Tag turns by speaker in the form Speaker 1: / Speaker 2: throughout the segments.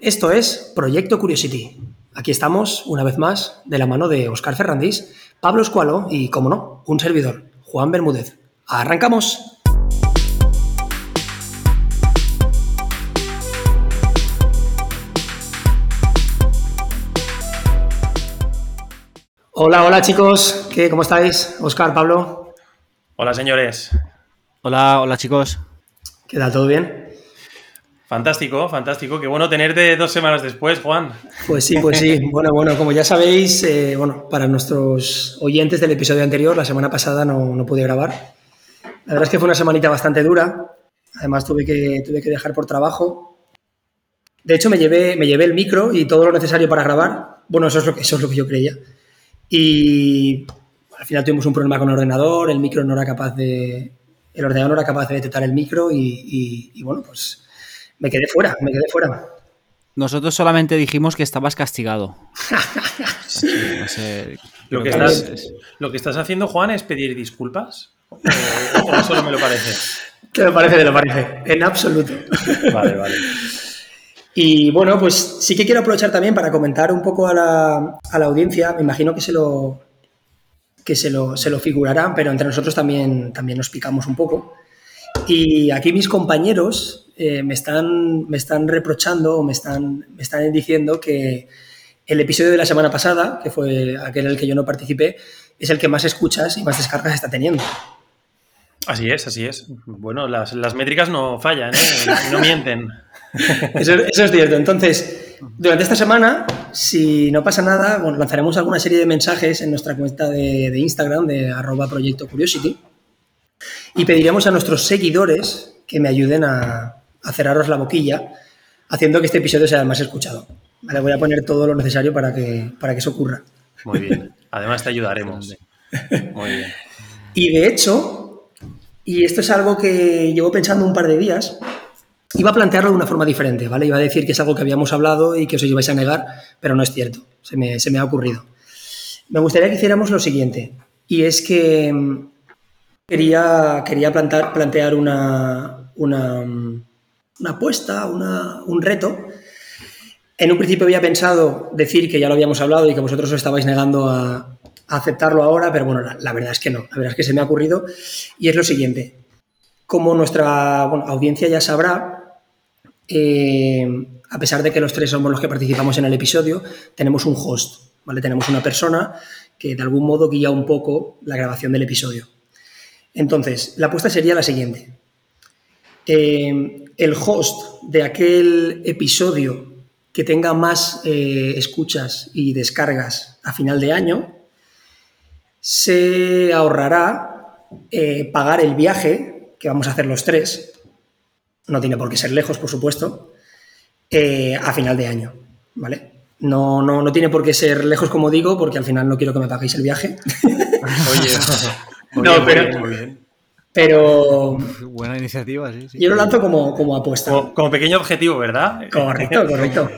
Speaker 1: Esto es Proyecto Curiosity. Aquí estamos, una vez más, de la mano de Oscar Ferrandís, Pablo Escualo y, como no, un servidor, Juan Bermúdez. ¡Arrancamos! Hola, hola chicos, ¿qué, ¿cómo estáis? Oscar, Pablo.
Speaker 2: Hola señores.
Speaker 3: Hola, hola chicos.
Speaker 1: ¿Qué tal? ¿Todo bien?
Speaker 2: Fantástico, fantástico. Qué bueno tenerte dos semanas después, Juan.
Speaker 1: Pues sí, pues sí. Bueno, bueno, como ya sabéis, eh, bueno, para nuestros oyentes del episodio anterior, la semana pasada no, no, pude grabar. La verdad es que fue una semanita bastante dura. Además tuve que, tuve que dejar por trabajo. De hecho, me llevé, me llevé el micro y todo lo necesario para grabar. Bueno, eso es lo que, eso es lo que yo creía. Y al final tuvimos un problema con el ordenador, el micro no era capaz de. El ordenador no era capaz de detectar el micro y, y, y bueno, pues me quedé fuera, me quedé fuera.
Speaker 3: Nosotros solamente dijimos que estabas castigado.
Speaker 2: sí, no sé, lo, que estás, es... lo, que estás, haciendo, Juan, es pedir disculpas. ¿O, o solo me lo parece?
Speaker 1: Que me parece, me lo parece. En absoluto.
Speaker 2: Vale, vale.
Speaker 1: Y bueno, pues sí que quiero aprovechar también para comentar un poco a la, a la audiencia. Me imagino que se lo, que se lo, se lo figurará, pero entre nosotros también, también nos picamos un poco. Y aquí mis compañeros eh, me, están, me están reprochando o me están, me están diciendo que el episodio de la semana pasada, que fue aquel en el que yo no participé, es el que más escuchas y más descargas está teniendo.
Speaker 2: Así es, así es. Bueno, las, las métricas no fallan, ¿eh? no mienten.
Speaker 1: Eso, eso, es cierto. Entonces, durante esta semana, si no pasa nada, bueno, lanzaremos alguna serie de mensajes en nuestra cuenta de, de Instagram, de arroba proyecto curiosity, y pediremos a nuestros seguidores que me ayuden a, a cerraros la boquilla, haciendo que este episodio sea el más escuchado. Vale, voy a poner todo lo necesario para que, para que eso ocurra.
Speaker 2: Muy bien. Además te ayudaremos. Muy bien.
Speaker 1: Y de hecho, y esto es algo que llevo pensando un par de días, iba a plantearlo de una forma diferente, ¿vale? Iba a decir que es algo que habíamos hablado y que os ibais a negar, pero no es cierto. Se me, se me ha ocurrido. Me gustaría que hiciéramos lo siguiente, y es que quería, quería plantar, plantear una, una, una apuesta, un reto. En un principio había pensado decir que ya lo habíamos hablado y que vosotros os estabais negando a, aceptarlo ahora, pero bueno, la, verdad es que no. La verdad es que se me ha ocurrido y es lo siguiente. Como nuestra audiencia ya sabrá, eh, a pesar de que los tres somos los que participamos en el episodio, tenemos un host, ¿vale? Tenemos una persona que de algún modo guía un poco la grabación del episodio. Entonces, la apuesta sería la siguiente. Eh, el host de aquel episodio que tenga más eh, escuchas y descargas a final de año se ahorrará eh, pagar el viaje que vamos a hacer los tres, no tiene por qué ser lejos, por supuesto, eh, a final de año, ¿vale? No, no, no tiene por qué ser lejos, como digo, porque al final no quiero que me paguéis el viaje.
Speaker 2: Oye,
Speaker 1: no, pero,
Speaker 2: muy bien, muy bien.
Speaker 1: Pero.
Speaker 3: Buena iniciativa, sí. sí.
Speaker 1: Yo lo lanzo como, como apuesta.
Speaker 2: Como, como, pequeño objetivo, ¿verdad?
Speaker 1: Correcto, correcto.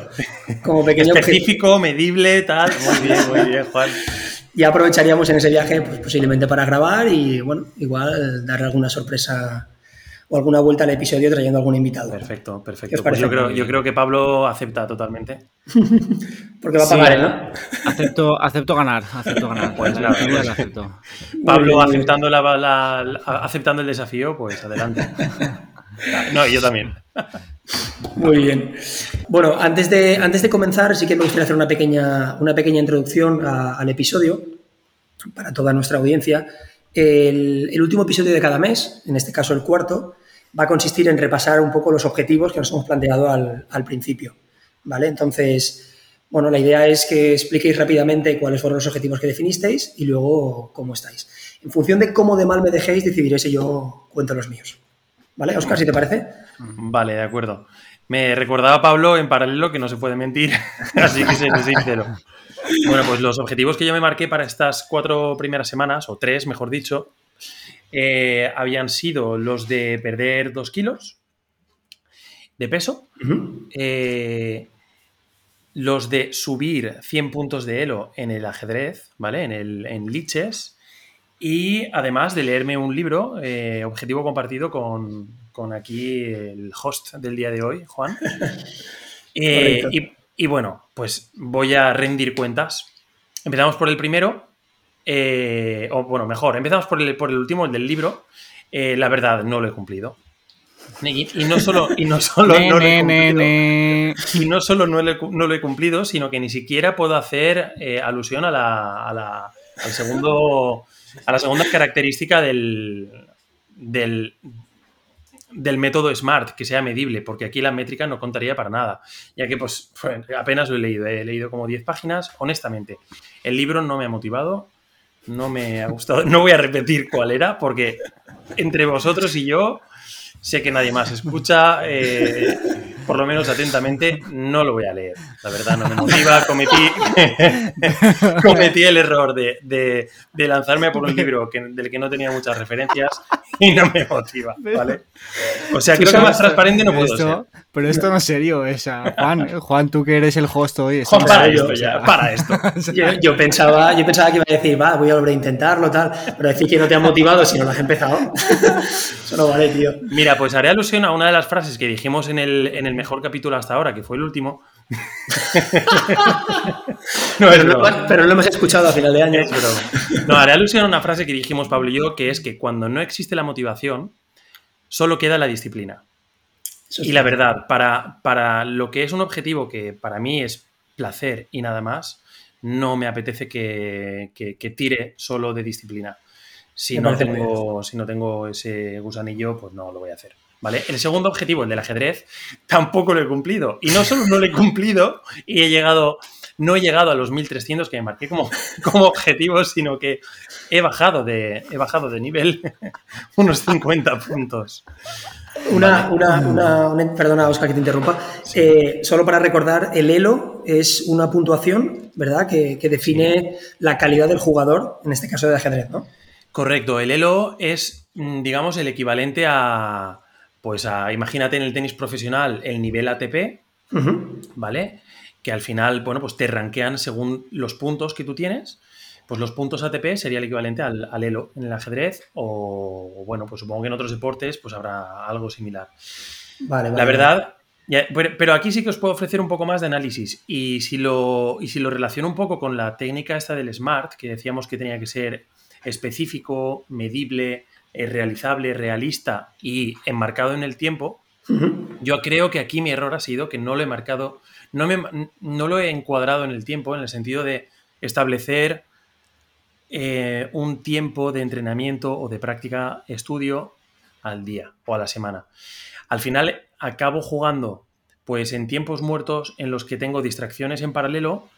Speaker 1: Como pequeño
Speaker 2: Específico, objetivo. medible, tal. Muy bien, muy bien, Juan.
Speaker 1: Y aprovecharíamos en ese viaje, pues posiblemente para grabar y, bueno, igual darle alguna sorpresa o alguna vuelta al episodio trayendo algún invitado.
Speaker 2: Perfecto, perfecto. Pues yo, creo, yo creo que Pablo acepta totalmente.
Speaker 1: Porque va a pagar, sí, ¿no?
Speaker 3: Acepto, acepto ganar, acepto ganar.
Speaker 2: Pues nada, pues, acepto. Pablo aceptando, la, la, la, aceptando el desafío, pues adelante. No, y yo también.
Speaker 1: Muy bien. Bueno, antes de, antes de comenzar, sí que me gustaría hacer una pequeña, una pequeña introducción a, al episodio para toda nuestra audiencia. El, el, último episodio de cada mes, en este caso el cuarto, va a consistir en repasar un poco los objetivos que nos hemos planteado al, principio. ¿Vale? Entonces, bueno, la idea es que expliquéis rápidamente cuáles fueron los objetivos que definisteis y luego cómo estáis. En función de cómo de mal me dejéis, decidiré si yo cuento los míos. ¿Vale, Oscar, si te parece?
Speaker 2: Vale, de acuerdo. Me recordaba Pablo en paralelo que no se puede mentir, así que seré sincero. Bueno, pues los objetivos que yo me marqué para estas cuatro primeras semanas, o tres, mejor dicho, eh, habían sido los de perder dos kilos de peso, uh -huh. eh, los de subir 100 puntos de elo en el ajedrez, ¿vale? En, el, en liches, y además de leerme un libro, eh, objetivo compartido con, con, aquí el host del día de hoy, Juan. Y bueno, pues voy a rendir cuentas. Empezamos por el primero, eh, o bueno, mejor, empezamos por el, por el último, el del libro. Eh, la verdad, no lo he cumplido. Y, no solo, y no solo no lo he cumplido, y no solo no no lo he cumplido, sino que ni siquiera puedo hacer eh, alusión a la, a la- al segundo, a la segunda característica del, del, del método SMART, que sea medible, porque aquí la métrica no contaría para nada, ya que pues apenas lo he leído, he leído como 10 páginas, honestamente, el libro no me ha motivado, no me ha gustado, no voy a repetir cuál era, porque entre vosotros y yo sé que nadie más escucha, eh, por lo menos atentamente, no lo voy a leer. La verdad no me motiva. Cometí, cometí el error de, de- de lanzarme por un libro que- del que no tenía muchas referencias y no me motiva, ¿vale? O sea, creo que más transparente no puedo ser.
Speaker 3: esto, Pero esto no es serio, esa. Juan, Juan, tú que eres el host hoy.
Speaker 2: Juan, para esto
Speaker 3: o sea.
Speaker 2: ya, para esto.
Speaker 1: Yo, yo pensaba, yo pensaba que iba a decir, va, voy a volver a intentarlo, tal. Pero decir que no te ha motivado si no lo has empezado. Eso no vale, tío.
Speaker 2: Mira, pues haré alusión a una de las frases que dijimos en el, en el mejor capítulo hasta ahora, que fue el último. no,
Speaker 1: Pero no, pero no lo hemos escuchado a final de año.
Speaker 2: No, haré alusión a una frase que dijimos Pablo y yo, que es que cuando no existe la motivación, solo queda la disciplina.
Speaker 1: Eso
Speaker 2: Y la verdad, para, para lo que es un objetivo que para mí es placer y nada más, no me apetece que, que- que tire solo de disciplina. Si no, tengo, si no tengo ese gusanillo, pues no lo voy a hacer. ¿Vale? El segundo objetivo, el del ajedrez, tampoco lo he cumplido. Y no solo no lo he cumplido y he llegado, no he llegado a los 1300 que me marqué como, como objetivo, sino que he bajado de, he bajado de nivel unos 50 puntos.
Speaker 1: Una, una, una- una- perdona, Oscar, que te interrumpa. Eh, solo para recordar, el Elo es una puntuación, ¿verdad?, que, que define la calidad del jugador, en este caso de ajedrez, ¿no?
Speaker 2: Correcto, el Elo es, mm, digamos, el equivalente a, pues a, imagínate en el tenis profesional el nivel ATP. ¿vale? Que al final, bueno, pues te rankean según los puntos que tú tienes. Pues los puntos ATP sería el equivalente al, al Elo en el ajedrez o, o, bueno, pues supongo que en otros deportes pues habrá algo similar.
Speaker 1: Vale, vale.
Speaker 2: La verdad, ya- pero aquí sí que os puedo ofrecer un poco más de análisis. Y si, lo, y si lo relaciono un poco con la técnica esta del SMART, que decíamos que tenía que ser específico, medible, eh, realizable, realista y enmarcado en el tiempo, yo creo que aquí mi error ha sido que no lo he marcado, no, me, no lo he encuadrado en el tiempo, en el sentido de establecer eh, un tiempo de entrenamiento o de práctica estudio al día o a la semana. Al final acabo jugando pues en tiempos muertos en los que tengo distracciones en paralelo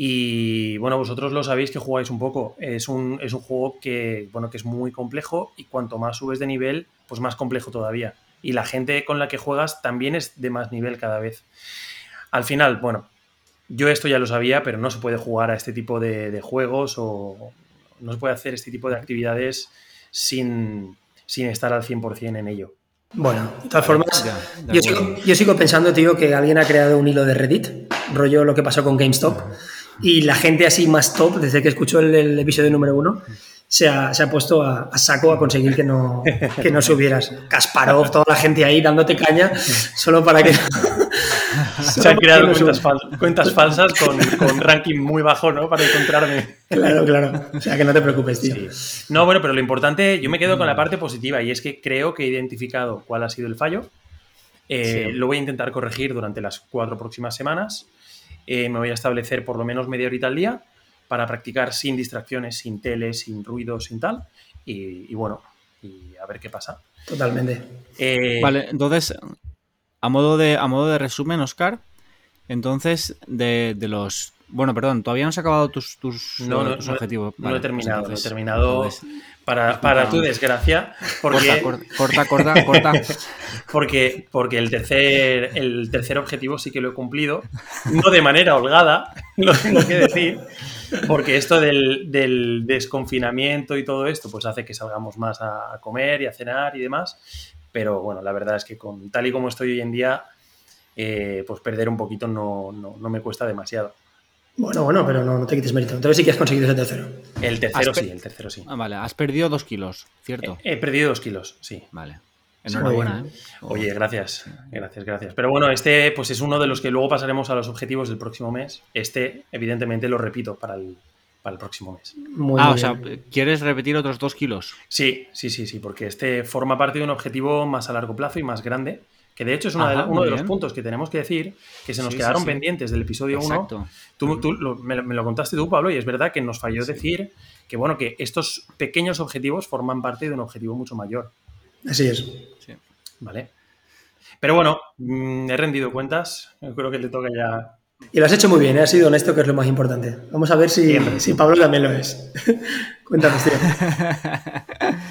Speaker 2: y bueno, vosotros lo sabéis que jugáis un poco. Es un, es un juego que, bueno, que es muy complejo y cuanto más subes de nivel, pues más complejo todavía. Y la gente con la que juegas también es de más nivel cada vez. Al final, bueno, yo esto ya lo sabía, pero no se puede jugar a este tipo de, de juegos o no se puede hacer este tipo de actividades sin, sin estar al 100% en ello.
Speaker 1: Bueno, de todas formas,
Speaker 3: Ya, de
Speaker 1: yo, sigo, yo sigo pensando, tío, que alguien ha creado un hilo de Reddit, rollo lo que pasó con GameStop, y la gente así más top, desde que escuchó el, el episodio número uno, se ha, se ha puesto a, a saco a conseguir que no, que no subieras. Kasparov, toda la gente ahí dándote caña, solo para que...
Speaker 2: Se han creado
Speaker 1: no
Speaker 2: cuentas,
Speaker 1: subas.
Speaker 2: fal- cuentas falsas con, con ranking muy bajo, ¿no? Para encontrarme.
Speaker 1: Claro, claro. O sea, que no te preocupes, tío.
Speaker 2: Sí. No, bueno, pero lo importante, yo me quedo con la parte positiva y es que creo que he identificado cuál ha sido el fallo. Eh,
Speaker 3: Sí.
Speaker 2: Lo voy a intentar corregir durante las cuatro próximas semanas. Eh, me voy a establecer por lo menos media horita al día para practicar sin distracciones, sin tele, sin ruido, sin tal. Y, y bueno, y a ver qué pasa.
Speaker 1: Totalmente.
Speaker 2: Eh,
Speaker 3: Vale, entonces, a modo de, a modo de resumen, Oscar, entonces, de, de los. Bueno, perdón, todavía no has acabado tus, tus,
Speaker 2: No, no,
Speaker 3: tus
Speaker 2: no,
Speaker 3: objetivos.
Speaker 2: no he terminado,
Speaker 3: pues
Speaker 2: no he terminado
Speaker 3: entonces,
Speaker 2: para, para tu desgracia, porque,
Speaker 3: corta, corta, corta, corta.
Speaker 2: porque, porque el, tercer, el tercer objetivo sí que lo he cumplido, no de manera holgada, lo tengo que decir, porque esto del, del desconfinamiento y todo esto, pues hace que salgamos más a, comer y a cenar y demás, pero bueno, la verdad es que con tal y como estoy hoy en día, eh, pues perder un poquito no, no, no me cuesta demasiado.
Speaker 1: Bueno, bueno, pero no, no te quites mérito. Entonces sí que has conseguido ese tercero.
Speaker 2: El tercero sí, el tercero sí.
Speaker 3: Ah, vale, has perdido dos kilos, ¿cierto?
Speaker 2: He perdido dos kilos, sí.
Speaker 3: Vale. Enhorabuena, ¿eh?
Speaker 2: Oye, gracias, gracias, gracias. Pero bueno, este pues es uno de los que luego pasaremos a los objetivos del próximo mes. Este, evidentemente, lo repito para el, para el próximo mes.
Speaker 1: Muy,
Speaker 3: ah, o sea. ¿quieres repetir otros dos kilos?
Speaker 2: Sí, sí, sí, sí, porque este forma parte de un objetivo más a largo plazo y más grande, que de hecho es una de
Speaker 3: Ajá,
Speaker 2: la- uno de los puntos que tenemos que decir, que se nos
Speaker 3: Sí,
Speaker 2: quedaron
Speaker 3: sí.
Speaker 2: pendientes del episodio 1.
Speaker 3: Exacto.
Speaker 2: Tú, tú lo- me, lo- me lo contaste tú, Pablo, y es verdad que nos falló decir que, bueno, que estos pequeños objetivos forman parte de un objetivo mucho mayor,
Speaker 1: Así es.
Speaker 3: Sí.
Speaker 2: ¿vale? Pero bueno, mm, he rendido cuentas, yo creo que le toca ya...
Speaker 1: Y lo has hecho muy bien, ¿eh? has sido honesto, que es lo más importante. Vamos a ver si, si Pablo también lo es. Cuéntanos, tío.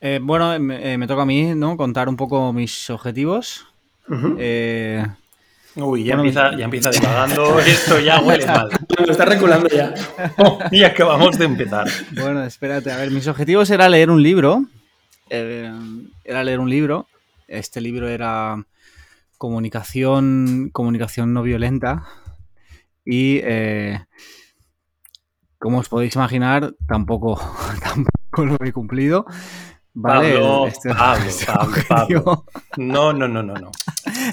Speaker 3: Eh, bueno, me, eh, me toca a mí, ¿no? Contar un poco mis objetivos. Eh,
Speaker 2: Uy, ya,
Speaker 3: Bueno,
Speaker 2: empieza, ya empieza divagando, esto ya huele mal.
Speaker 1: Lo está reculando ya.
Speaker 2: y acabamos de empezar.
Speaker 3: bueno, espérate, a ver, mis objetivos era leer un libro. eh, era leer un libro. Este libro era comunicación, comunicación no violenta. Y eh, como os podéis imaginar, tampoco, tampoco lo he cumplido. Vale,
Speaker 2: Pablo,
Speaker 3: este-
Speaker 2: Pablo,
Speaker 3: este
Speaker 2: Pablo. No, no, no, no, no.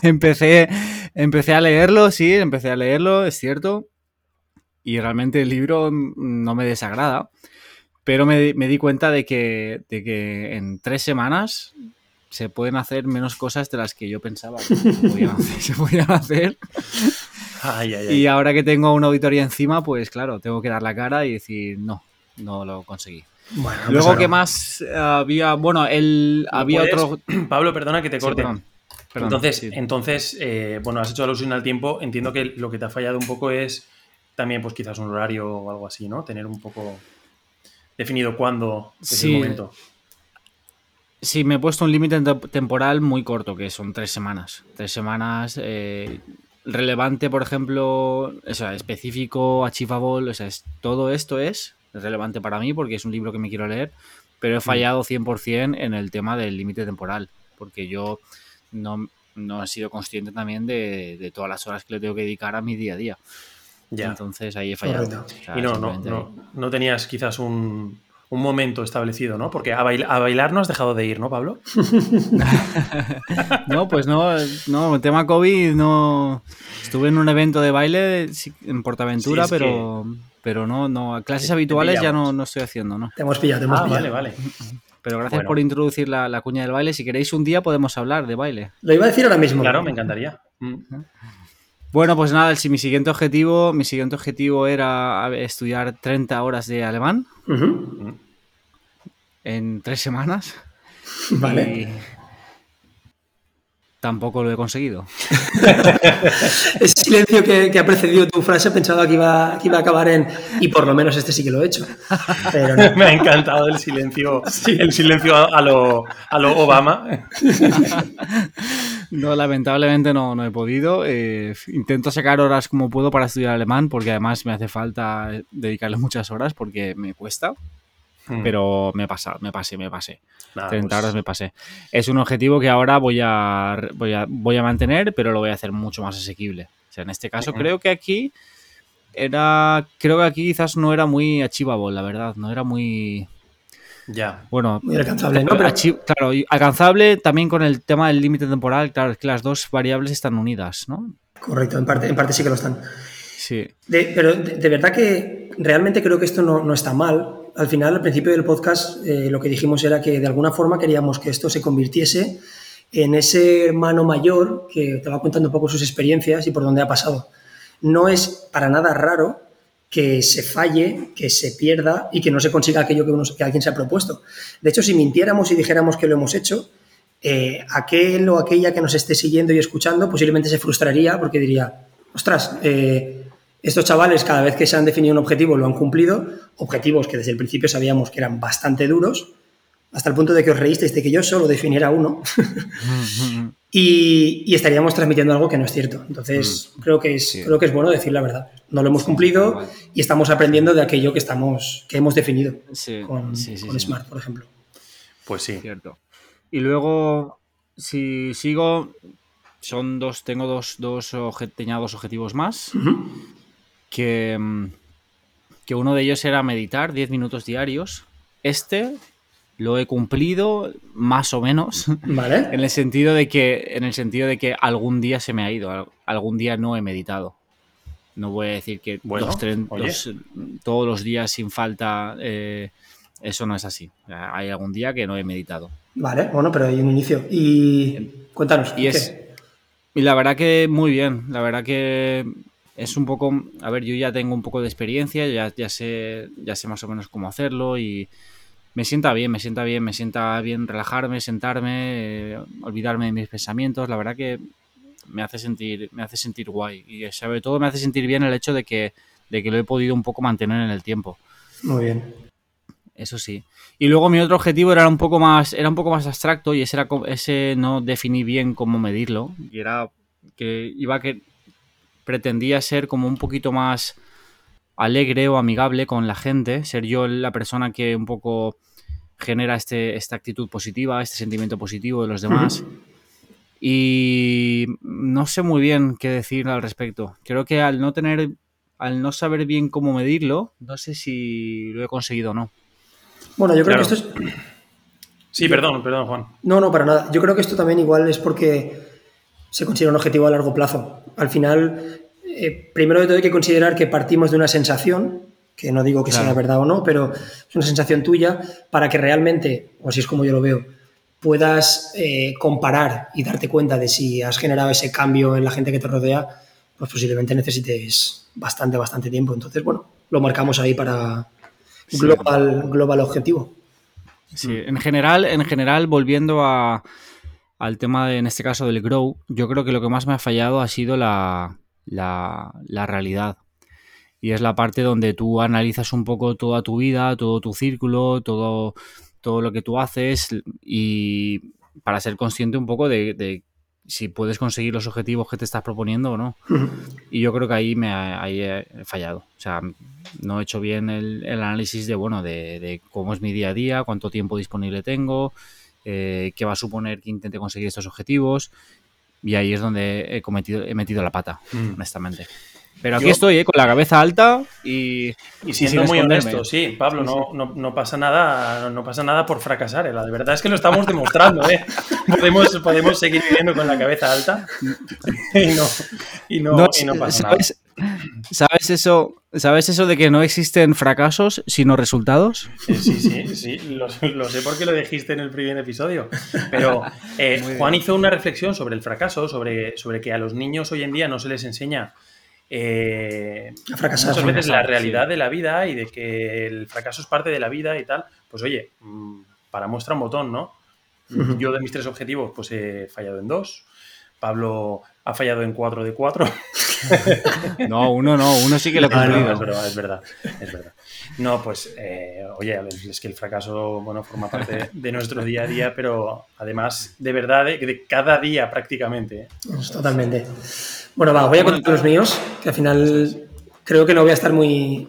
Speaker 3: empecé, empecé a leerlo, sí, empecé a leerlo, es cierto. Y realmente el libro no me desagrada. Pero me, di- me di cuenta de que, de que en tres semanas se pueden hacer menos cosas de las que yo pensaba que se podían hacer. se podían hacer.
Speaker 2: Ay, ay, ay.
Speaker 3: Y ahora que tengo una auditoría encima, pues claro, tengo que dar la cara y decir, no, no lo conseguí.
Speaker 1: Bueno,
Speaker 3: Luego,
Speaker 1: pasa
Speaker 3: ¿qué más eh, había? Bueno, el,
Speaker 2: ¿No
Speaker 3: había
Speaker 2: puedes?
Speaker 3: otro...
Speaker 2: Pablo, perdona que te
Speaker 3: Sí,
Speaker 2: corte.
Speaker 3: perdón, perdón,
Speaker 2: entonces,
Speaker 3: sí.
Speaker 2: entonces eh, bueno, has hecho alusión al tiempo. Entiendo que lo que te ha fallado un poco es también, pues quizás un horario o algo así, ¿no? Tener un poco definido cuándo es
Speaker 3: Sí.
Speaker 2: el momento.
Speaker 3: Sí, me he puesto un límite tem- temporal muy corto, que son tres semanas. Tres semanas eh, relevante, por ejemplo, o sea, específico, achievable, o sea, es- todo esto es relevante para mí porque es un libro que me quiero leer, pero he fallado 100% en el tema del límite temporal, porque yo no, no he sido consciente también de, de todas las horas que le tengo que dedicar a mi día a día.
Speaker 2: Ya.
Speaker 3: Entonces ahí he fallado. O sea,
Speaker 2: y no, no, no, no tenías quizás un, un momento establecido, ¿no? Porque a, bail- a bailar no has dejado de ir, ¿no, Pablo?
Speaker 3: No, pues no, no, el tema COVID no. Estuve en un evento de baile en Portaventura,
Speaker 2: Sí,
Speaker 3: pero, pero no, no, clases
Speaker 2: Te- te
Speaker 3: habituales ya no, no estoy haciendo, ¿no?
Speaker 1: Te hemos pillado, te hemos
Speaker 2: Ah,
Speaker 1: pillado.
Speaker 2: vale, vale.
Speaker 3: Pero gracias
Speaker 2: Bueno.
Speaker 3: por introducir la, la cuña del baile. Si queréis un día podemos hablar de baile.
Speaker 1: Lo iba a decir ahora mismo.
Speaker 2: Claro, me encantaría. Mm.
Speaker 3: Bueno, pues nada, el- si mi siguiente objetivo, mi siguiente objetivo era estudiar 30 horas de alemán
Speaker 1: Ujú.
Speaker 3: en tres semanas.
Speaker 1: Vale.
Speaker 3: Y tampoco lo he conseguido.
Speaker 1: Ese silencio que, que ha precedido tu frase pensaba que iba, que iba a acabar en y por lo menos este sí que lo he hecho. Pero no.
Speaker 2: Me ha encantado el silencio, el silencio a, a lo, a lo Obama.
Speaker 3: No, lamentablemente no, no he podido. Eh, intento sacar horas como puedo para estudiar alemán, porque además me hace falta dedicarle muchas horas porque me cuesta.
Speaker 2: Mm.
Speaker 3: Pero me pasa, me pasé, me pasé.
Speaker 2: Nada,
Speaker 3: 30
Speaker 2: pues,
Speaker 3: horas me pasé. Es un objetivo que ahora voy a, voy a, voy a mantener, pero lo voy a hacer mucho más asequible. O sea, en este caso
Speaker 2: Ujú.
Speaker 3: creo que aquí era, creo que aquí quizás no era muy achievable, la verdad. No era muy,
Speaker 2: Ya.
Speaker 3: bueno,
Speaker 1: Muy alcanzable, ¿no? Pero
Speaker 3: achi- claro, alcanzable también con el tema del límite temporal. Claro, es que las dos variables están unidas, ¿no?
Speaker 1: correcto, en parte, en parte sí que lo están.
Speaker 3: Sí.
Speaker 1: De- pero de, de verdad que realmente creo que esto no, no está mal. Al final, al principio del podcast, eh, lo que dijimos era que de alguna forma queríamos que esto se convirtiese en ese hermano mayor que te va contando un poco sus experiencias y por dónde ha pasado. No es para nada raro que se falle, que se pierda y que no se consiga aquello que, alguien se ha propuesto. De hecho, si mintiéramos y dijéramos que lo hemos hecho, eh, aquel o aquella que nos esté siguiendo y escuchando posiblemente se frustraría porque diría, ostras, eh, estos chavales cada vez que se han definido un objetivo lo han cumplido, objetivos que desde el principio sabíamos que eran bastante duros, hasta el punto de que os reísteis de que yo solo definiera uno y, y estaríamos transmitiendo algo que no es cierto. Entonces, creo, que es,
Speaker 3: Sí.
Speaker 1: creo que es bueno decir la verdad. No lo hemos cumplido y estamos aprendiendo de aquello que, estamos, que hemos definido
Speaker 3: Sí,
Speaker 1: con,
Speaker 3: sí, sí,
Speaker 1: con
Speaker 3: sí.
Speaker 1: Smart, por ejemplo.
Speaker 2: Pues sí.
Speaker 3: Cierto. Y luego, si sigo, son dos, tengo dos, dos, obje- tenía dos objetivos más. Que, mm, que uno de ellos era meditar 10 minutos diarios. Este lo he cumplido más o menos.
Speaker 1: Vale.
Speaker 3: En el sentido de que, en el sentido de que algún día se me ha ido, algún día no he meditado. No voy a decir que
Speaker 2: Bueno,
Speaker 3: los tren-
Speaker 2: oye.
Speaker 3: los- todos los días sin falta. eh, eso no es así. Hay algún día que no he meditado.
Speaker 1: Vale, bueno, pero hay un inicio. Y cuéntanos.
Speaker 3: Y es. Y la verdad que muy bien. La verdad que es un poco. A ver, yo ya tengo un poco de experiencia, ya, ya sé, ya sé más o menos cómo hacerlo y me sienta bien, me sienta bien, me sienta bien relajarme, sentarme, eh, olvidarme de mis pensamientos. La verdad que me hace sentir, me hace sentir guay. Y sobre todo me hace sentir bien el hecho de que, de que lo he podido un poco mantener en el tiempo.
Speaker 1: Muy bien.
Speaker 3: Eso sí. Y luego mi otro objetivo era un poco más, era un poco más abstracto y ese era ese no definí bien cómo medirlo. Y era que iba a que pretendía ser como un poquito más alegre o amigable con la gente, ser yo la persona que un poco genera este, esta actitud positiva, este sentimiento positivo de los demás. Y no sé muy bien qué decir al respecto. Creo que al no tener, al no saber bien cómo medirlo, no sé si lo he conseguido o no.
Speaker 1: Bueno, yo creo
Speaker 2: Claro.
Speaker 1: que esto es.
Speaker 2: Sí, perdón, perdón, Juan.
Speaker 1: No, no, para nada. Yo creo que esto también igual es porque se considera un objetivo a largo plazo. Al final, eh, primero de todo hay que considerar que partimos de una sensación, que no digo que
Speaker 3: Claro.
Speaker 1: sea verdad o no, pero es una sensación tuya para que realmente, o así es como yo lo veo, puedas eh, comparar y darte cuenta de si has generado ese cambio en la gente que te rodea, pues posiblemente necesites bastante, bastante tiempo. Entonces, bueno, lo marcamos ahí para
Speaker 3: Sí.
Speaker 1: global, global objetivo.
Speaker 3: Sí, en general, en general, volviendo a, al tema, de, en este caso, del grow, yo creo que lo que más me ha fallado ha sido la, la, la realidad. Y es la parte donde tú analizas un poco toda tu vida, todo tu círculo, todo, todo lo que tú haces y para ser consciente un poco de, de si puedes conseguir los objetivos que te estás proponiendo o no. Y yo creo que ahí me ha- ahí he fallado. O sea, no he hecho bien el, el análisis de bueno, de, de cómo es mi día a día, cuánto tiempo disponible tengo, eh, qué va a suponer que intente conseguir estos objetivos. Y ahí es donde he cometido, he metido la pata,
Speaker 2: Mm.
Speaker 3: honestamente. Pero aquí
Speaker 2: Yo-
Speaker 3: estoy, eh, con la cabeza alta y,
Speaker 2: Y siendo muy honesto, sí, Pablo, no, no, no pasa nada, no pasa nada por fracasar. eh, La verdad es que lo estamos demostrando, ¿eh? Podemos, podemos seguir viviendo con la cabeza alta y no, y no,
Speaker 3: No,
Speaker 2: y no pasa nada.
Speaker 3: ¿sabes, ¿sabes eso, ¿Sabes eso de que no existen fracasos sino resultados?
Speaker 2: Eh, Sí, sí, sí, lo, lo sé porque lo dijiste en el primer episodio. Pero eh. Juan hizo una reflexión sobre el fracaso, sobre, sobre que a los niños hoy en día no se les enseña eh,
Speaker 1: A fracasar.
Speaker 2: muchas veces la
Speaker 3: fracasar,
Speaker 2: realidad
Speaker 3: sí.
Speaker 2: de la vida y de que el fracaso es parte de la vida y tal. Pues oye, mm, para muestra un botón, ¿no? Yo de mis tres objetivos, pues he fallado en dos. Pablo ha fallado en cuatro de cuatro.
Speaker 3: No, uno no, uno sí que lo he
Speaker 1: Ah, no,
Speaker 3: cumplido.
Speaker 2: es verdad, es verdad, es verdad. No, pues, eh, oye, es que el fracaso, bueno, forma parte de nuestro día a día, pero además, de verdad, de, de cada día prácticamente. ¿eh?
Speaker 1: Pues Totalmente. Bueno, va, voy a contar los míos, que al final creo que no voy a estar muy,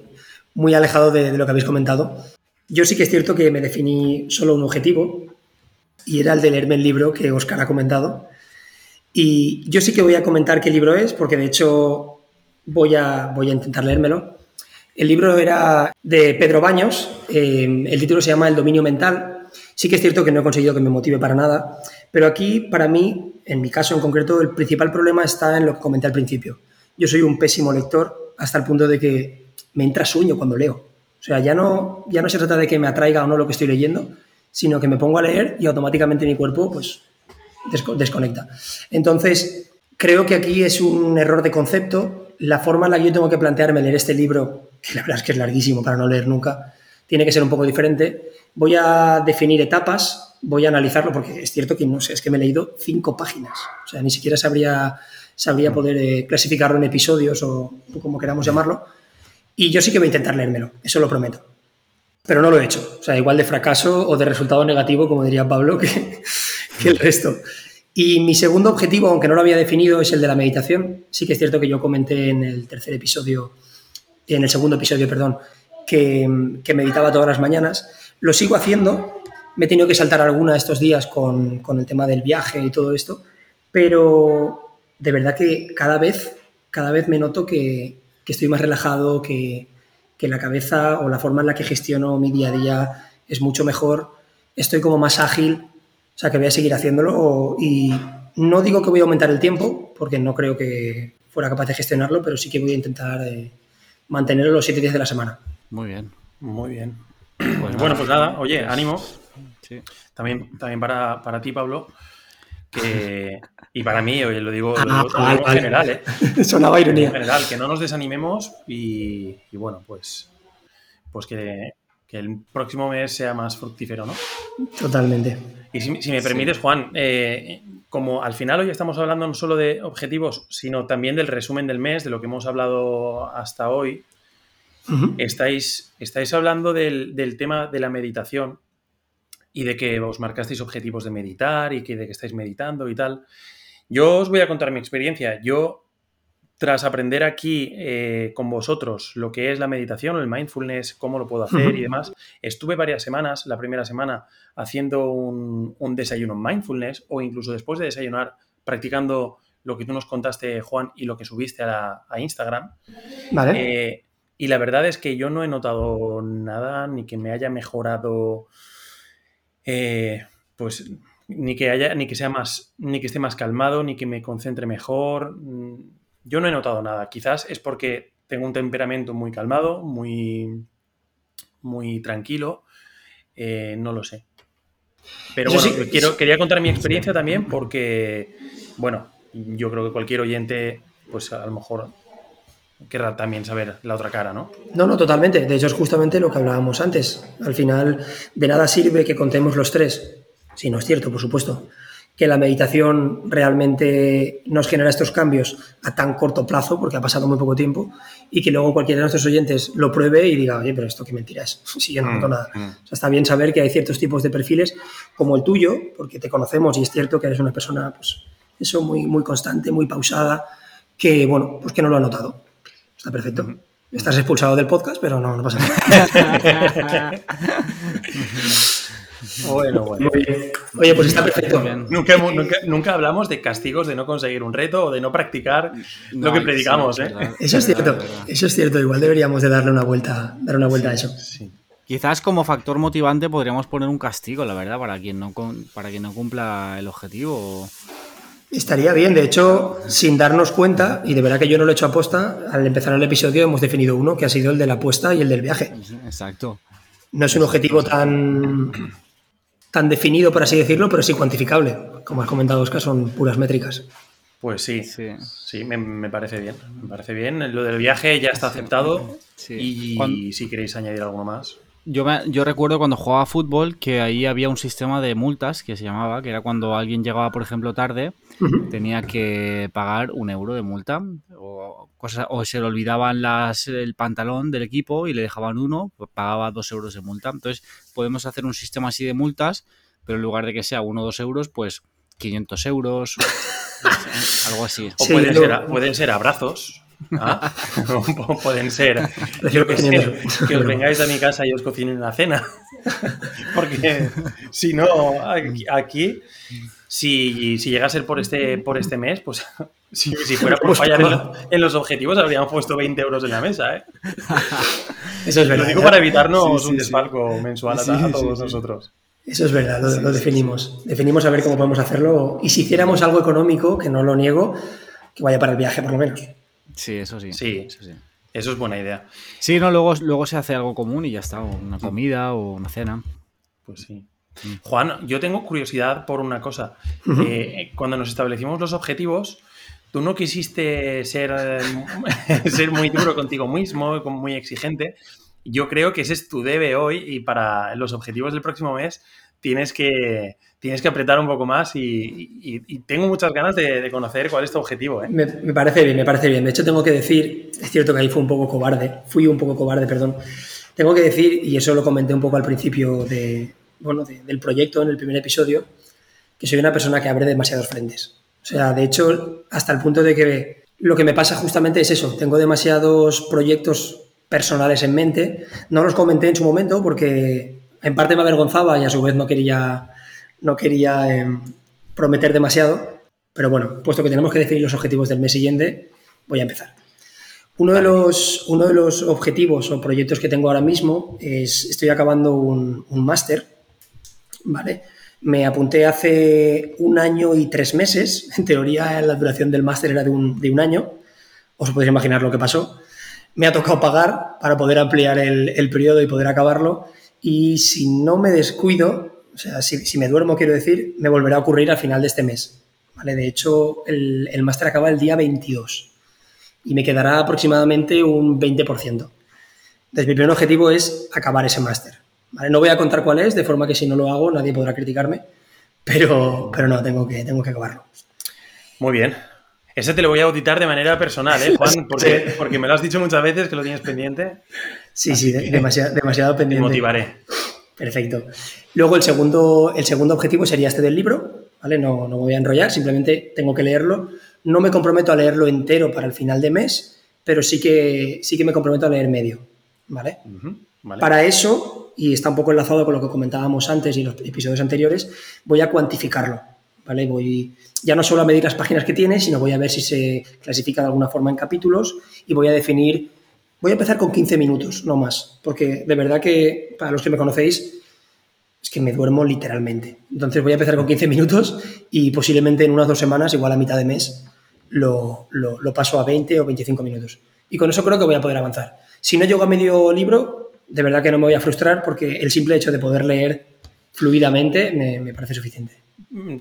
Speaker 1: muy alejado de, de lo que habéis comentado. Yo sí que es cierto que me definí solo un objetivo y era el de leerme el libro que Oscar ha comentado. Y yo sí que voy a comentar qué libro es, porque de hecho voy a, voy a intentar leérmelo. El libro era de Pedro Baños, eh, el título se llama El dominio mental. Sí que es cierto que no he conseguido que me motive para nada, pero aquí, para mí, en mi caso en concreto, el principal problema está en lo que comenté al principio. Yo soy un pésimo lector hasta el punto de que me entra sueño cuando leo. O sea, ya no, ya no se trata de que me atraiga o no lo que estoy leyendo, sino que me pongo a leer y automáticamente mi cuerpo pues, desco- desconecta. Entonces, creo que aquí es un error de concepto. La forma en la que yo tengo que plantearme leer este libro, que la verdad es que es larguísimo para no leer nunca, tiene que ser un poco diferente. Voy a definir etapas, voy a analizarlo, porque es cierto que no sé, es que me he leído cinco páginas. O sea, ni siquiera sabría, sabría poder eh, clasificarlo en episodios o, o como queramos llamarlo. Y yo sí que voy a intentar leérmelo, eso lo prometo. Pero no lo he hecho. O sea, igual de fracaso o de resultado negativo, como diría Pablo, que, que el resto. Y mi segundo objetivo, aunque no lo había definido, es el de la meditación. Sí que es cierto que yo comenté en el tercer episodio, en el segundo episodio, perdón, que, que meditaba todas las mañanas. Lo sigo haciendo. Me he tenido que saltar alguna estos días con, con el tema del viaje y todo esto. Pero de verdad que cada vez, cada vez me noto que, que estoy más relajado, que, que la cabeza o la forma en la que gestiono mi día a día es mucho mejor. estoy como más ágil, o sea que voy a seguir haciéndolo y no digo que voy a aumentar el tiempo, porque no creo que fuera capaz de gestionarlo, pero sí que voy a intentar eh, mantenerlo los siete días de la semana.
Speaker 3: Muy bien.
Speaker 2: Muy bien. Pues bueno, pues nada, oye, ánimo. También, también para, para ti, Pablo. Que, y para mí, oye, lo digo,
Speaker 1: ah,
Speaker 2: en general, ¿eh?
Speaker 1: Sonaba ironía.
Speaker 2: En general, que no nos desanimemos y, y bueno, pues, pues que, que, el próximo mes sea más fructífero, ¿no?
Speaker 1: Totalmente.
Speaker 2: Y si, si me permites, Juan, eh, como al final hoy estamos hablando no solo de objetivos, sino también del resumen del mes, de lo que hemos hablado hasta hoy, estáis, estáis hablando del, del tema de la meditación y de que os marcasteis objetivos de meditar y que de que estáis meditando y tal. Yo os voy a contar mi experiencia. Yo, tras aprender aquí eh, con vosotros lo que es la meditación, el mindfulness, cómo lo puedo hacer y demás, estuve varias semanas, la primera semana, haciendo un, desayuno mindfulness o incluso después de desayunar, practicando lo que tú nos contaste, Juan, y lo que subiste a, Instagram.
Speaker 1: Vale.
Speaker 2: Eh, y la verdad es que yo no he notado nada, ni que me haya mejorado eh, pues ni que haya, ni que sea más, ni que esté más calmado, ni que me concentre mejor. Mm, yo no he notado nada. Quizás es porque tengo un temperamento muy calmado, muy, muy tranquilo. Eh, no lo sé. Pero bueno, quiero, quería contar mi experiencia también porque, bueno, yo creo que cualquier oyente, pues a lo mejor querrá también saber la otra cara, ¿no?
Speaker 1: No, no, totalmente. De hecho, es justamente lo que hablábamos antes. Al final, de nada sirve que contemos los tres, si no es cierto, por supuesto, que la meditación realmente nos genera estos cambios a tan corto plazo, porque ha pasado muy poco tiempo, y que luego cualquiera de nuestros oyentes lo pruebe y diga, oye, pero esto qué mentira es, si yo no noto mm, nada. Mm. O sea, está bien saber que hay ciertos tipos de perfiles, como el tuyo, porque te conocemos y es cierto que eres una persona, pues, eso, muy, muy constante, muy pausada, que, bueno, pues que no lo ha notado. Está perfecto. Estás expulsado del podcast, pero no, no pasa nada.
Speaker 2: bueno, bueno.
Speaker 1: Oye, pues está perfecto.
Speaker 2: Nunca, nunca, hablamos de castigos de no conseguir un reto o de no practicar lo que predicamos. ¿eh?
Speaker 1: Eso es cierto, eso es cierto. Igual deberíamos de darle una vuelta, dar una vuelta a eso.
Speaker 3: Quizás como factor motivante podríamos poner un castigo, la verdad, para quien no, para quien no cumpla el objetivo.
Speaker 1: Estaría bien, de hecho, sin darnos cuenta, y de verdad que yo no lo he hecho aposta, al empezar el episodio hemos definido uno, que ha sido el de la apuesta y el del viaje.
Speaker 3: Exacto.
Speaker 1: No es un objetivo tan, tan definido, por así decirlo, pero sí cuantificable. Como has comentado, Oscar, son puras métricas.
Speaker 2: Pues sí, sí, sí me, parece bien. Me parece bien. Lo del viaje ya está aceptado. Y si queréis añadir algo más.
Speaker 3: Yo, yo recuerdo cuando jugaba fútbol que ahí había un sistema de multas que se llamaba, que era cuando alguien llegaba, por ejemplo, tarde, tenía que pagar un euro de multa o, cosas, o se le olvidaban las, el pantalón del equipo y le dejaban uno, pues pagaba dos euros de multa. Entonces podemos hacer un sistema así de multas, pero en lugar de que sea uno o dos euros, pues 500 euros, algo así.
Speaker 2: O pueden, ser, pueden ser abrazos. Ah, pueden ser que, os vengáis a mi casa y os cocinen la cena. Porque si no, aquí, si, si, llega a ser por este, por este mes, pues si, fuera por fallar en, los objetivos, habríamos puesto 20 euros en la mesa. ¿eh?
Speaker 1: Eso es verdad.
Speaker 2: Lo digo para evitarnos un desfalco mensual a, todos nosotros.
Speaker 1: Eso es verdad, lo, lo definimos. Definimos a ver cómo podemos hacerlo. Y si hiciéramos algo económico, que no lo niego, que vaya para el viaje por lo menos.
Speaker 3: Sí, eso sí.
Speaker 2: Sí, eso, sí. eso es buena idea.
Speaker 3: Sí, no, luego, luego se hace algo común y ya está, una comida o una cena.
Speaker 2: Pues sí. Mm. Juan, yo tengo curiosidad por una cosa. Eh, cuando nos establecimos los objetivos, tú no quisiste ser, ser muy duro contigo mismo, muy exigente. Yo creo que ese es tu debe hoy y para los objetivos del próximo mes tienes que, tienes que apretar un poco más y, tengo muchas ganas de, conocer cuál es tu objetivo. ¿eh?
Speaker 1: Me, parece bien, me parece bien. De hecho, tengo que decir, es cierto que ahí fue un poco cobarde, fui un poco cobarde, perdón. Tengo que decir, y eso lo comenté un poco al principio de, bueno, del proyecto, en el primer episodio, que soy una persona que abre demasiados frentes. O sea, de hecho, hasta el punto de que lo que me pasa justamente es eso, tengo demasiados proyectos personales en mente. No los comenté en su momento porque en parte me avergonzaba y a su vez no quería, no quería em, prometer demasiado, pero bueno, puesto que tenemos que definir los objetivos del mes siguiente, voy a empezar. Uno de, los, uno de los objetivos o proyectos que tengo ahora mismo es, estoy acabando un, máster ¿vale? Me apunté hace un año y tres meses. En teoría, la duración del máster era de un, de un año. Os podéis imaginar lo que pasó. Me ha tocado pagar para poder ampliar el, el periodo y poder acabarlo. Y si no me descuido, o sea, si, si, me duermo, quiero decir, me volverá a ocurrir al final de este mes. ¿vale? De hecho, el, el máster acaba el día 22 y me quedará aproximadamente un 20%. Entonces, mi primer objetivo es acabar ese máster. ¿vale? No voy a contar cuál es, de forma que si no lo hago nadie podrá criticarme, pero, pero no, tengo que, tengo que acabarlo.
Speaker 2: Muy bien. Ese te lo voy a auditar de manera personal, ¿eh, Juan? Porque, sí. porque me lo has dicho muchas veces que lo tienes pendiente.
Speaker 1: Sí, sí, demasiado, demasiado pendiente.
Speaker 2: Me motivaré.
Speaker 1: Perfecto. Luego el segundo, el segundo objetivo sería este del libro, ¿vale? No, no me voy a enrollar, simplemente tengo que leerlo. No me comprometo a leerlo entero para el final de mes, pero sí que, sí que me comprometo a leer medio, ¿vale? Uh -huh. vale. Para eso, y está un poco enlazado con lo que comentábamos antes y los episodios anteriores, voy a cuantificarlo, ¿vale? Voy ya no solo a medir las páginas que tiene, sino voy a ver si se clasifica de alguna forma en capítulos y voy a definir Voy a empezar con 15 minutos, no más, porque de verdad que para los que me conocéis es que me duermo literalmente. Entonces voy a empezar con 15 minutos y posiblemente en unas dos semanas, igual a mitad de mes, lo, lo, paso a 20 o 25 minutos. Y con eso creo que voy a poder avanzar. Si no llego a medio libro, de verdad que no me voy a frustrar porque el simple hecho de poder leer fluidamente me, me parece suficiente.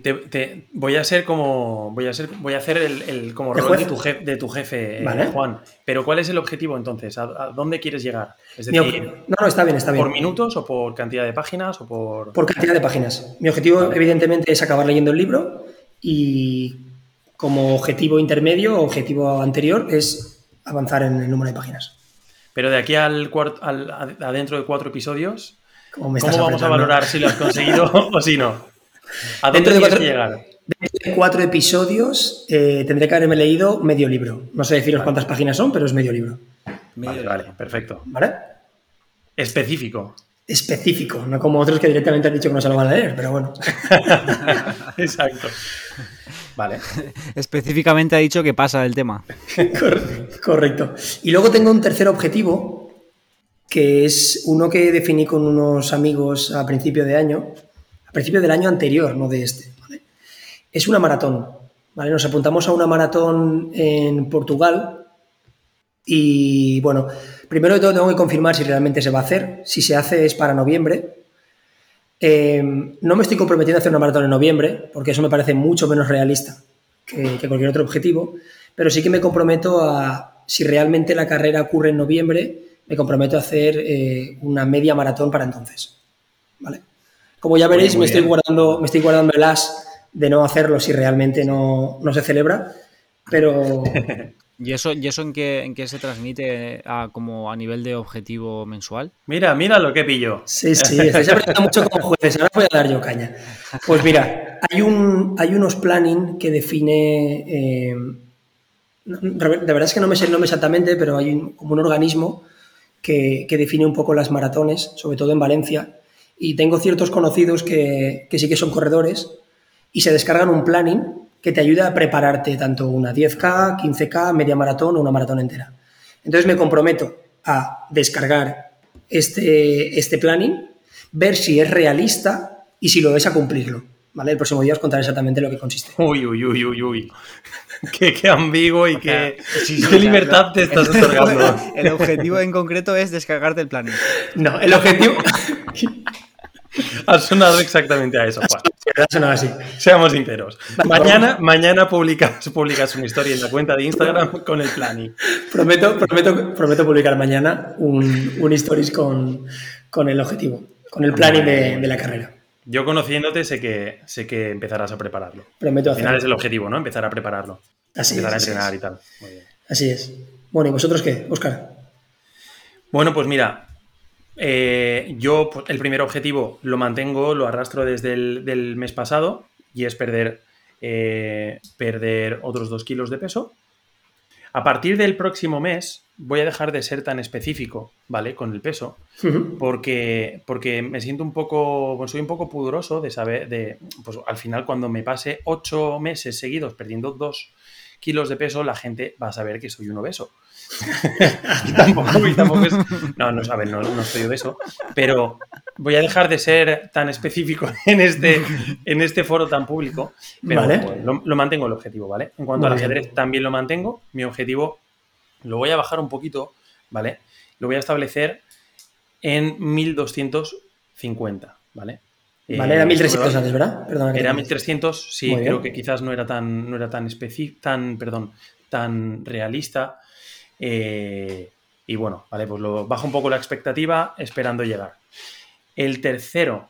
Speaker 2: Te, te, voy a ser como. Voy a ser, voy a hacer el, el como rol de tu, jefe, de tu jefe
Speaker 1: vale.
Speaker 2: eh, Juan. Pero ¿cuál es el objetivo entonces? ¿A, ¿A, dónde quieres llegar? Es decir,
Speaker 1: no, no, está bien, está bien.
Speaker 2: ¿Por minutos o por cantidad de páginas o por.
Speaker 1: Por cantidad de páginas. Mi objetivo, vale. evidentemente, es acabar leyendo el libro y como objetivo intermedio o objetivo anterior es avanzar en el número de páginas.
Speaker 2: Pero de aquí al, al adentro de cuatro episodios, ¿cómo, ¿cómo vamos a valorar si lo has conseguido o si no? ¿A dónde
Speaker 1: dentro de cuatro,
Speaker 2: llegar?
Speaker 1: Dentro de cuatro episodios eh, tendré que haberme leído medio libro. No sé deciros vale. cuántas páginas son, pero es medio libro.
Speaker 2: Vale, vale, perfecto.
Speaker 1: ¿Vale?
Speaker 2: Específico.
Speaker 1: Específico, no como otros que directamente han dicho que no se lo van a leer, pero bueno.
Speaker 2: Exacto. Vale.
Speaker 3: Específicamente ha dicho que pasa del tema.
Speaker 1: Correcto. Y luego tengo un tercer objetivo, que es uno que definí con unos amigos a principio de año, principio del año anterior, no de este. ¿vale? Es una maratón. ¿vale? Nos apuntamos a una maratón en Portugal y bueno, primero de todo tengo que confirmar si realmente se va a hacer. Si se hace es para noviembre. Eh, no me estoy comprometiendo a hacer una maratón en noviembre, porque eso me parece mucho menos realista que, cualquier otro objetivo, pero sí que me comprometo a, si realmente la carrera ocurre en noviembre, me comprometo a hacer eh, una media maratón para entonces. ¿Vale? Como ya veréis, muy, muy me, estoy guardando, me estoy guardando el as de no hacerlo si realmente no, no se celebra, pero...
Speaker 3: ¿Y eso, y eso en, qué, en qué se transmite a, como a nivel de objetivo mensual?
Speaker 2: Mira, mira lo que pillo.
Speaker 1: Sí, sí, estáis aprendiendo mucho como jueces. Ahora voy a dar yo caña. Pues mira, hay, un, hay unos planning que define. Eh, de verdad es que no me sé el nombre exactamente, pero hay un, como un organismo que, que, define un poco las maratones, sobre todo en Valencia. Y tengo ciertos conocidos que, que sí que son corredores y se descargan un planning que te ayuda a prepararte tanto una 10K, 15K, media maratón o una maratón entera. Entonces me comprometo a descargar este, este planning, ver si es realista y si lo es a cumplirlo. ¿Vale? El próximo día os contaré exactamente lo que consiste.
Speaker 2: Uy, uy, uy, uy, uy. Qué, qué ambiguo y qué, sí, sí, qué libertad te estás otorgando.
Speaker 3: El objetivo en concreto es descargarte el planning.
Speaker 1: No, el objetivo...
Speaker 2: Ha sonado exactamente a eso, Juan.
Speaker 1: Ha sonado así.
Speaker 2: Seamos sinceros. Mañana, mañana publicas, publicas una historia en la cuenta de Instagram con el planning.
Speaker 1: Prometo, prometo, prometo publicar mañana un, un stories con, con, el objetivo, con el planning de, de, la carrera.
Speaker 2: Yo conociéndote sé que, sé que empezarás a prepararlo.
Speaker 1: Prometo
Speaker 2: Al final es el objetivo, ¿no? Empezar a prepararlo.
Speaker 1: Así
Speaker 2: Empezar
Speaker 1: es,
Speaker 2: a entrenar y tal. Muy bien.
Speaker 1: Así es. Bueno, ¿y vosotros qué, Oscar?
Speaker 2: Bueno, pues mira, eh, yo pues, el primer objetivo lo mantengo, lo arrastro desde el del mes pasado y es perder, eh, perder otros dos kilos de peso. A partir del próximo mes voy a dejar de ser tan específico, ¿vale? Con el peso, uh -huh. porque, porque me siento un poco, pues soy un poco pudoroso de saber, de, pues al final cuando me pase ocho meses seguidos perdiendo dos kilos de peso, la gente va a saber que soy un obeso. y tampoco, y tampoco es... No, no saben, no, no soy obeso, pero voy a dejar de ser tan específico en este, en este foro tan público, pero
Speaker 1: Vale.
Speaker 2: bueno, lo, lo mantengo el objetivo, ¿vale? En cuanto
Speaker 1: Muy
Speaker 2: al
Speaker 1: bien.
Speaker 2: ajedrez, también lo mantengo. Mi objetivo lo voy a bajar un poquito, ¿vale? Lo voy a establecer en 1250, ¿vale?
Speaker 1: Vale,
Speaker 2: Eh,
Speaker 1: era 1300
Speaker 2: esto-
Speaker 1: antes, ¿verdad? Perdona que
Speaker 2: Era
Speaker 1: te-
Speaker 2: 1300, sí, creo que quizás no era tan, no era tan tan, perdón, tan realista. Eh, y bueno, vale, pues lo bajo un poco la expectativa esperando llegar. El tercero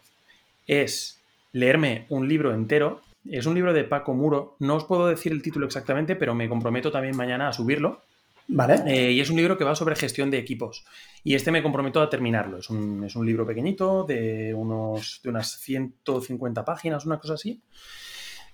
Speaker 2: es leerme un libro entero. Es un libro de Paco Muro. No os puedo decir el título exactamente, pero me comprometo también mañana a subirlo.
Speaker 1: Vale.
Speaker 2: Eh, y es un libro que va sobre gestión de equipos. Y este me comprometo a terminarlo. Es un, es un libro pequeñito de, unos, de unas 150 páginas, una cosa así.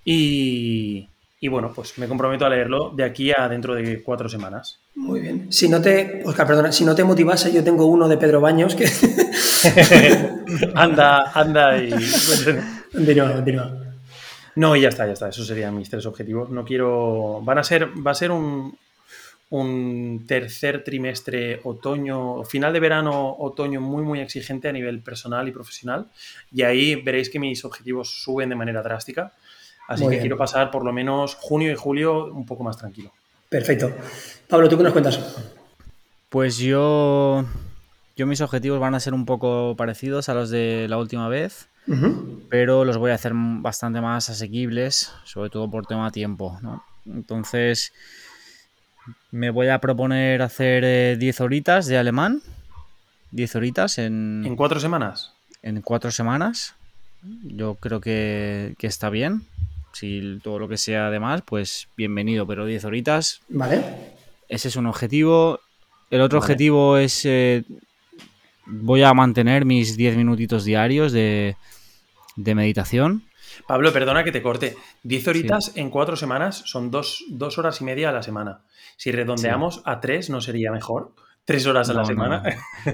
Speaker 2: Y, y bueno, pues me comprometo a leerlo de aquí a dentro de cuatro semanas.
Speaker 1: Muy bien. Si no te, Oscar, perdona, si no te motivase, yo tengo uno de Pedro Baños que.
Speaker 2: anda, anda y...
Speaker 1: continúa, continúa.
Speaker 2: No, y ya está, ya está. Esos serían mis tres objetivos. No quiero. Van a ser. Va a ser un, un tercer trimestre, otoño, final de verano, otoño muy, muy exigente a nivel personal y profesional. Y ahí veréis que mis objetivos suben de manera drástica. Así
Speaker 1: Muy
Speaker 2: que
Speaker 1: bien.
Speaker 2: quiero pasar por lo menos junio y julio un poco más tranquilo.
Speaker 1: Perfecto. Pablo, ¿tú qué nos cuentas?
Speaker 3: Pues yo. Yo mis objetivos van a ser un poco parecidos a los de la última vez, pero los voy a hacer bastante más asequibles, sobre todo por tema tiempo, ¿no? Entonces, me voy a proponer hacer eh, 10 horitas de alemán, 10 horitas en,
Speaker 2: ¿En cuatro semanas?
Speaker 3: en cuatro semanas. Yo creo que, que está bien. Si todo lo que sea de más, pues bienvenido, pero 10 horitas
Speaker 1: Vale.
Speaker 3: ese es un objetivo. El otro
Speaker 2: Vale.
Speaker 3: objetivo es. eh, voy a mantener mis 10 minutitos diarios de, de meditación.
Speaker 2: Pablo, perdona que te corte. 10 horitas en cuatro semanas son dos, dos horas y media a la semana. Si redondeamos a tres, ¿no sería mejor? ¿Tres horas a la semana?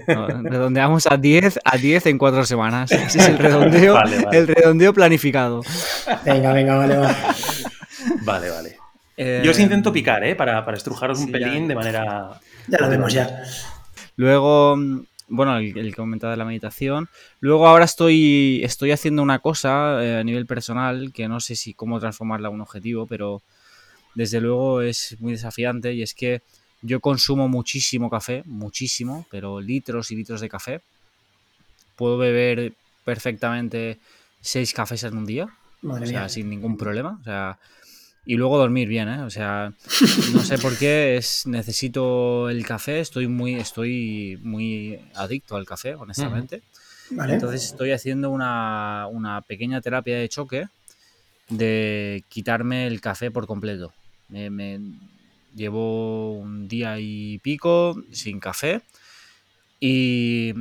Speaker 3: no. No, redondeamos a 10 a 10 en cuatro semanas. Ese es el redondeo,
Speaker 2: Vale, vale.
Speaker 3: el redondeo planificado.
Speaker 1: Venga, venga, vale, va.
Speaker 2: Vale, vale.
Speaker 3: Eh,
Speaker 2: Yo os intento picar, ¿eh? Para, para estrujaros un pelín
Speaker 3: ya.
Speaker 2: de manera.
Speaker 1: Ya lo vemos ya.
Speaker 3: Luego, mm, bueno, el, el que comentaba de la meditación. Luego ahora estoy, estoy haciendo una cosa eh, a nivel personal que no sé si cómo transformarla a un objetivo, pero desde luego es muy desafiante y es que yo consumo muchísimo café, muchísimo, pero litros y litros de café. Puedo beber perfectamente seis cafés en un día,
Speaker 1: Madre
Speaker 3: o sea,
Speaker 1: mía.
Speaker 3: sin ningún problema. O sea, y luego dormir bien, ¿eh? O sea, no sé por qué es, necesito el café, estoy muy, estoy muy adicto al café, honestamente.
Speaker 1: Vale.
Speaker 3: Entonces estoy haciendo una, una pequeña terapia de choque de quitarme el café por completo. Me, me- llevo un día y pico sin café y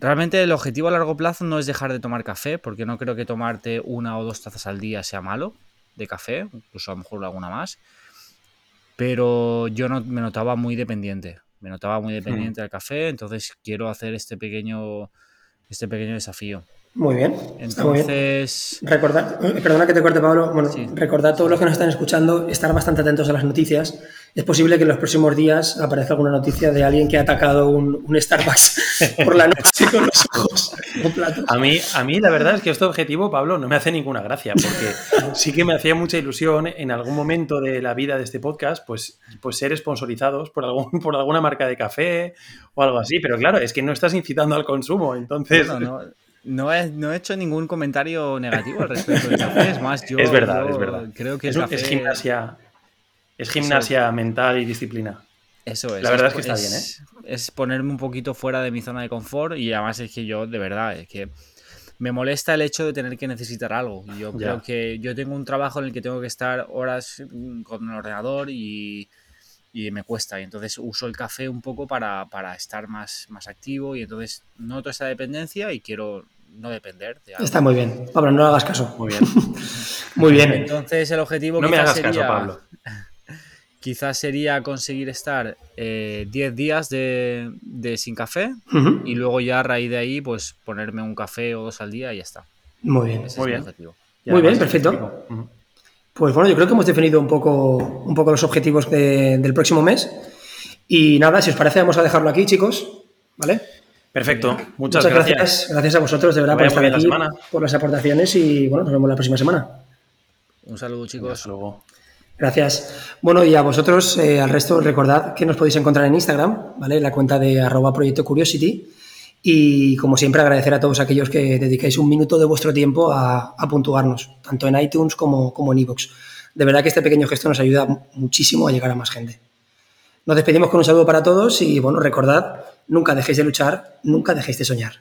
Speaker 3: realmente el objetivo a largo plazo no es dejar de tomar café, porque no creo que tomarte una o dos tazas al día sea malo de café, incluso a lo mejor alguna más. Pero yo no, me notaba muy dependiente, me notaba muy dependiente del café, entonces quiero hacer este pequeño, este pequeño desafío.
Speaker 1: Muy bien. Está muy bien.
Speaker 3: Entonces,
Speaker 1: Recordad, eh, perdona que te corte, Pablo. Bueno,
Speaker 3: Sí.
Speaker 1: recordad todos los que nos están escuchando, estar bastante atentos a las noticias. Es posible que en los próximos días aparezca alguna noticia de alguien que ha atacado un, un Starbucks por la noche con los ojos.
Speaker 2: A mí, a mí, la verdad es que este objetivo, Pablo, no me hace ninguna gracia, porque sí que me hacía mucha ilusión en algún momento de la vida de este podcast, pues, pues ser sponsorizados por, algún, por alguna marca de café o algo así. Pero claro, es que no estás incitando al consumo, entonces.
Speaker 3: no, no he, no he hecho ningún comentario negativo al respecto del café, es más, yo,
Speaker 2: Es verdad,
Speaker 3: yo
Speaker 2: es verdad.
Speaker 3: creo que
Speaker 2: es,
Speaker 3: el
Speaker 2: un- es
Speaker 3: café-
Speaker 2: gimnasia. Es gimnasia mental y disciplina.
Speaker 3: Eso es.
Speaker 2: La verdad es que está
Speaker 3: es- Es ponerme un poquito fuera de mi zona de confort y además es que yo, de verdad, es que me molesta el hecho de tener que necesitar algo. Yo
Speaker 2: Ya.
Speaker 3: creo que yo tengo un trabajo en el que tengo que estar horas mm, con el ordenador y, y me cuesta. Y entonces uso el café un poco para, para estar más, más activo y entonces noto esa dependencia y quiero no depender de algo.
Speaker 1: Está muy bien. Pablo, no le hagas caso.
Speaker 2: Muy bien.
Speaker 1: Muy bien.
Speaker 3: Entonces el objetivo
Speaker 2: No me
Speaker 3: quizás
Speaker 2: hagas caso,
Speaker 3: sería-
Speaker 2: Pablo.
Speaker 3: Quizás sería conseguir estar eh, 10 días de, de sin café y luego ya a raíz de ahí pues ponerme un café o dos al día y ya está.
Speaker 1: Muy bien.
Speaker 3: Ese
Speaker 2: Muy
Speaker 3: es
Speaker 2: bien.
Speaker 3: mi objetivo.
Speaker 1: Muy bien, perfecto. Pues bueno, yo creo que hemos definido un poco, un poco los objetivos de- del próximo mes. Y nada, si os parece, vamos a dejarlo aquí, chicos. ¿Vale?
Speaker 2: Perfecto. Muchas, gracias.
Speaker 1: Gracias a vosotros, de verdad, por estar aquí,
Speaker 2: la
Speaker 1: por las aportaciones y bueno, nos vemos la próxima semana.
Speaker 3: Un saludo, chicos.
Speaker 2: Hasta luego.
Speaker 1: Gracias. Bueno, y a vosotros, eh, al resto, recordad que nos podéis encontrar en Instagram, ¿vale? La cuenta de arroba proyecto Curiosity. Y como siempre, agradecer a todos aquellos que dedicáis un minuto de vuestro tiempo a, a puntuarnos, tanto en iTunes como, como en iVoox. De verdad que este pequeño gesto nos ayuda muchísimo a llegar a más gente. Nos despedimos con un saludo para todos y bueno, recordad, nunca dejéis de luchar, nunca dejéis de soñar.